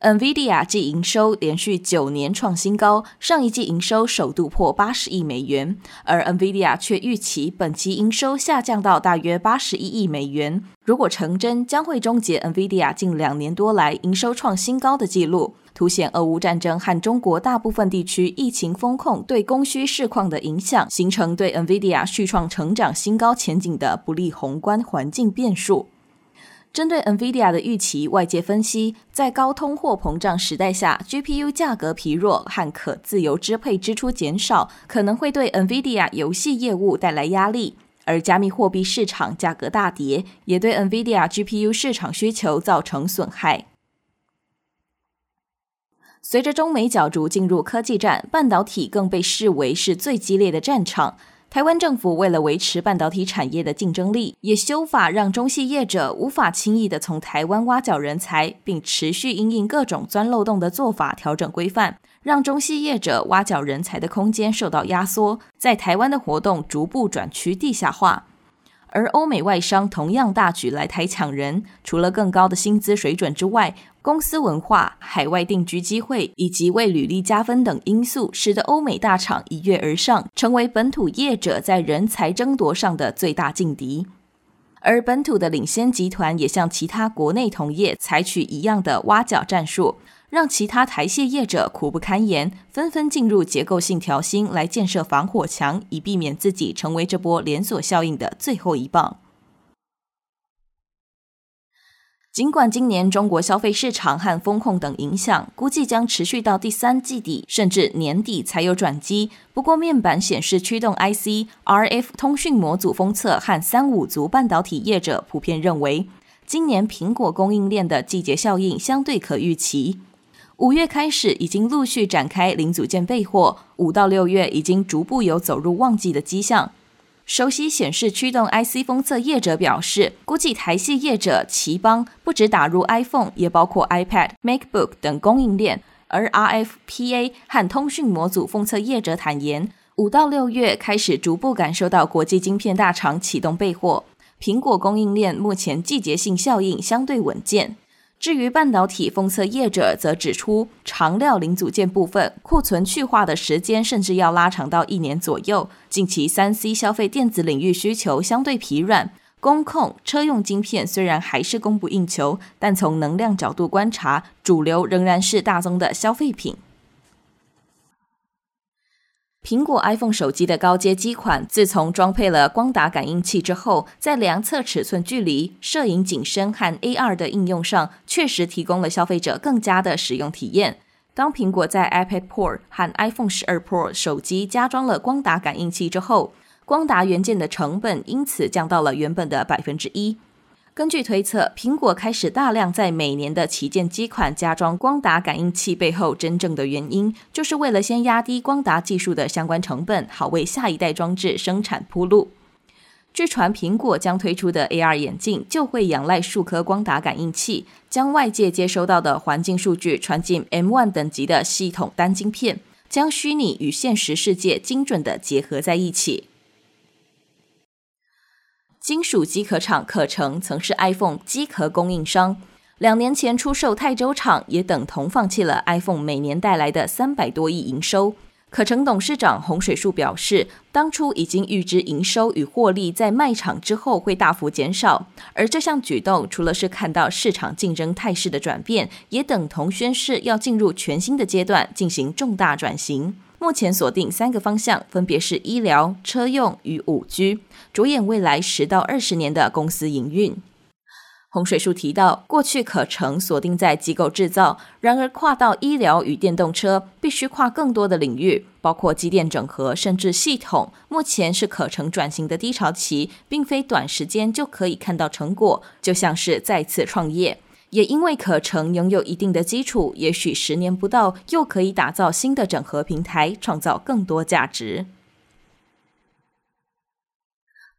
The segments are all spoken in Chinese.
NVIDIA 季营收连续九年创新高，上一季营收首度破八十亿美元，而 NVIDIA 却预期本期营收下降到大约八十一亿美元。如果成真，将会终结 NVIDIA 近两年多来营收创新高的记录，凸显俄乌战争和中国大部分地区疫情封控对供需市况的影响，形成对 NVIDIA 续创成长新高前景的不利宏观环境变数。针对 NVIDIA 的预期，外界分析，在高通货膨胀时代下，GPU 价格疲弱和可自由支配支出减少，可能会对 NVIDIA 游戏业务带来压力；而加密货币市场价格大跌，也对 NVIDIA GPU 市场需求造成损害。随着中美角逐进入科技战，半导体更被视为是最激烈的战场。台湾政府为了维持半导体产业的竞争力，也修法让中系业者无法轻易的从台湾挖角人才，并持续因应各种钻漏洞的做法调整规范，让中系业者挖角人才的空间受到压缩，在台湾的活动逐步转趋地下化。而欧美外商同样大举来台抢人，除了更高的薪资水准之外，公司文化、海外定居机会以及为履历加分等因素，使得欧美大厂一跃而上，成为本土业者在人才争夺上的最大劲敌。而本土的领先集团也向其他国内同业采取一样的挖角战术。让其他台系业者苦不堪言，纷纷进入结构性调薪来建设防火墙，以避免自己成为这波连锁效应的最后一棒。尽管今年中国消费市场和风控等影响，估计将持续到第三季底甚至年底才有转机。不过，面板显示驱动 IC、RF 通讯模组封测和三五族半导体业者普遍认为，今年苹果供应链的季节效应相对可预期。五月开始已经陆续展开零组件备货，五到六月已经逐步有走入旺季的迹象。熟悉显示驱动 IC 封测业者表示，估计台系业者頎邦不只打入 iPhone，也包括 iPad、MacBook 等供应链。而 RF、PA 和通讯模组封测业者坦言，五到六月开始逐步感受到国际晶片大厂启动备货，苹果供应链目前季节性效应相对稳健。至于半导体封测业者则指出，长料零组件部分库存去化的时间甚至要拉长到一年左右。近期三 C 消费电子领域需求相对疲软，工控车用晶片虽然还是供不应求，但从能量角度观察，主流仍然是大宗的消费品。苹果 iPhone 手机的高阶机款，自从装配了光达感应器之后，在量测尺寸距离、摄影景深和 AR 的应用上，确实提供了消费者更佳的使用体验。当苹果在 iPad Pro 和 iPhone 12 Pro 手机加装了光达感应器之后，光达元件的成本因此降到了原本的百分之一。根据推测，苹果开始大量在每年的旗舰机款加装光达感应器背后，真正的原因就是为了先压低光达技术的相关成本，好为下一代装置生产铺路。据传，苹果将推出的 AR 眼镜就会仰赖数颗光达感应器，将外界接收到的环境数据传进 M1 等级的系统单晶片，将虚拟与现实世界精准地结合在一起。金属机壳厂可成曾是 iPhone 机壳供应商，两年前出售泰州厂，也等同放弃了 iPhone 每年带来的三百多亿营收。可成董事长洪水树表示，当初已经预知营收与获利在卖厂之后会大幅减少，而这项举动除了是看到市场竞争态势的转变，也等同宣示要进入全新的阶段，进行重大转型。目前锁定三个方向，分别是医疗、车用与五 G，着眼未来十到二十年的公司营运。洪水树提到，过去可成锁定在机构制造，然而跨到医疗与电动车，必须跨更多的领域，包括机电整合，甚至系统。目前是可成转型的低潮期，并非短时间就可以看到成果，就像是再次创业。也因为可成拥有一定的基础，也许十年不到又可以打造新的整合平台，创造更多价值。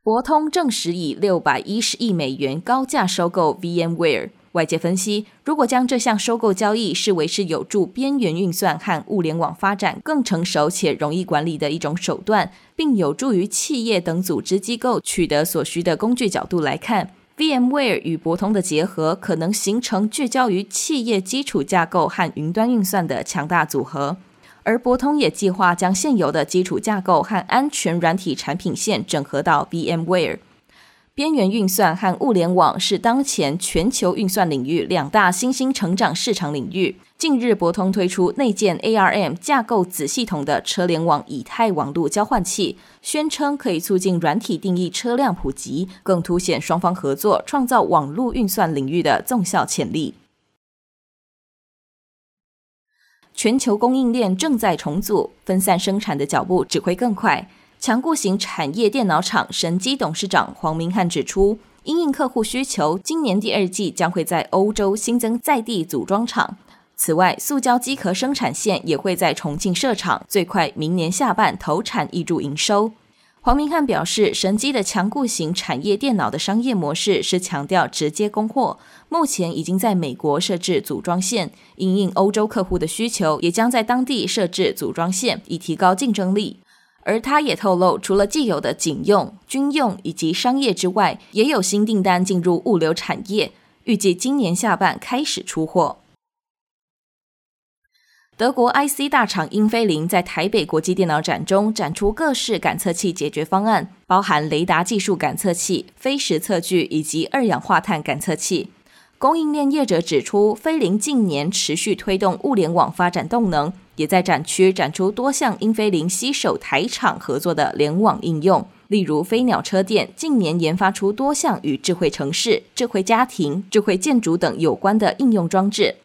博通证实以六百一十亿美元高价收购 VMware。外界分析，如果将这项收购交易视为是有助边缘运算和物联网发展更成熟且容易管理的一种手段，并有助于企业等组织机构取得所需的工具角度来看，VMware 与博通的结合可能形成聚焦于企业基础架构和云端运算的强大组合。而博通也计划将现有的基础架构和安全软体产品线整合到 VMware。边缘运算和物联网是当前全球运算领域两大新兴成长市场领域。近日，博通推出内建 ARM 架构子系统的车联网以太网络交换器，宣称可以促进软体定义车辆普及，更凸显双方合作创造网络运算领域的纵效潜力。全球供应链正在重组，分散生产的脚步只会更快。强固型产业电脑厂神机董事长黄明汉指出，因应客户需求，今年第二季将会在欧洲新增在地组装厂。此外，塑胶机壳生产线也会在重庆设厂，最快明年下半投产挹注营收。黄明汉表示，神机的强固型产业电脑的商业模式是强调直接供货，目前已经在美国设置组装线，因应欧洲客户的需求，也将在当地设置组装线，以提高竞争力。而他也透露，除了既有的警用、军用以及商业之外，也有新订单进入物流产业，预计今年下半开始出货。德国 IC 大厂英飞凌在台北国际电脑展中展出各式感测器解决方案，包含雷达技术感测器、飞时测距以及二氧化碳感测器。供应链业者指出，飞凌近年持续推动物联网发展动能。也在展区展出多项英飞凌携手台厂合作的联网应用，例如飞鸟车电近年研发出多项与智慧城市、智慧家庭、智慧建筑等有关的应用装置。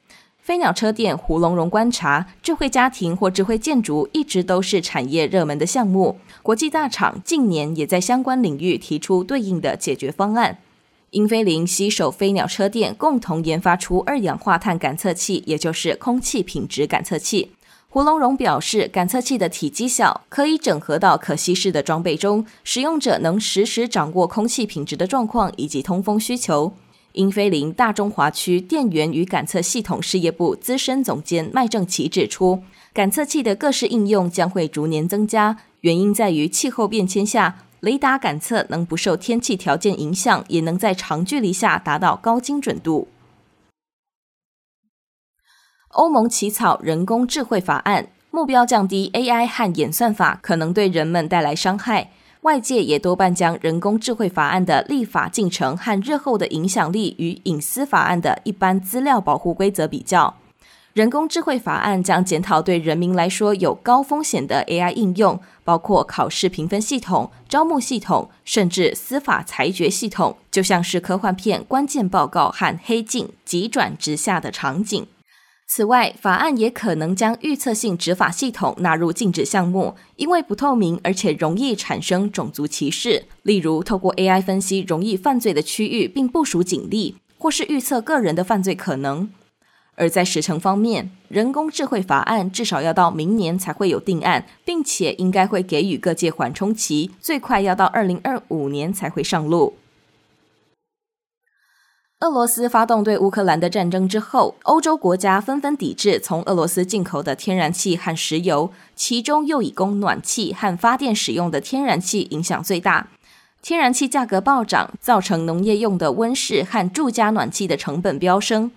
飞鸟车电胡龙荣观察，智慧家庭或智慧建筑一直都是产业热门的项目，国际大厂近年也在相关领域提出对应的解决方案。英飞凌携手飞鸟车电共同研发出二氧化碳感测器，也就是空气品质感测器。胡龙荣表示，感测器的体积小，可以整合到可携式的装备中，使用者能实时掌握空气品质的状况以及通风需求。英飞凌大中华区电源与感测系统事业部资深总监麦正奇指出，感测器的各式应用将会逐年增加，原因在于气候变迁下，雷达感测能不受天气条件影响，也能在长距离下达到高精准度。欧盟起草人工智慧法案，目标降低 AI 和演算法可能对人们带来伤害。外界也多半将人工智慧法案的立法进程和日后的影响力与隐私法案的一般资料保护规则比较。人工智慧法案将检讨对人民来说有高风险的 AI 应用，包括考试评分系统、招募系统，甚至司法裁决系统，就像是科幻片关键报告和黑镜急转直下的场景。此外，法案也可能将预测性执法系统纳入禁止项目，因为不透明而且容易产生种族歧视。例如，透过 AI 分析容易犯罪的区域并部署警力，或是预测个人的犯罪可能。而在时程方面，人工智慧法案至少要到明年才会有定案，并且应该会给予各界缓冲期，最快要到二零二五年才会上路。俄罗斯发动对乌克兰的战争之后，欧洲国家纷纷抵制从俄罗斯进口的天然气和石油，其中又以供暖气和发电使用的天然气影响最大。天然气价格暴涨，造成农业用的温室和住家暖气的成本飙升。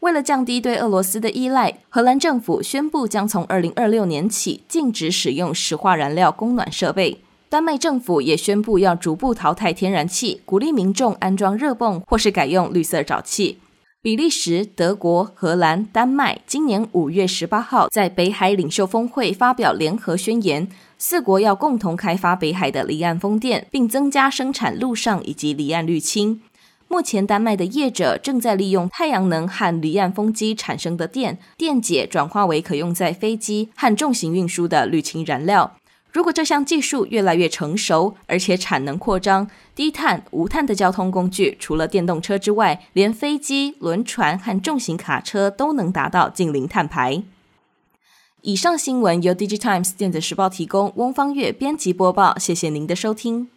为了降低对俄罗斯的依赖，荷兰政府宣布将从二零二六年起禁止使用石化燃料供暖设备。丹麦政府也宣布要逐步淘汰天然气，鼓励民众安装热泵或是改用绿色沼气。比利时、德国、荷兰、丹麦今年五月十八号在北海领袖峰会发表联合宣言，四国要共同开发北海的离岸风电，并增加生产陆上以及离岸滤清。目前，丹麦的业者正在利用太阳能和离岸风机产生的电电解转化为可用在飞机和重型运输的滤清燃料。如果这项技术越来越成熟，而且产能扩张，低碳、无碳的交通工具，除了电动车之外，连飞机、轮船和重型卡车都能达到近零碳排。以上新闻由 DigiTimes 电子时报提供，翁方月编辑播报，谢谢您的收听。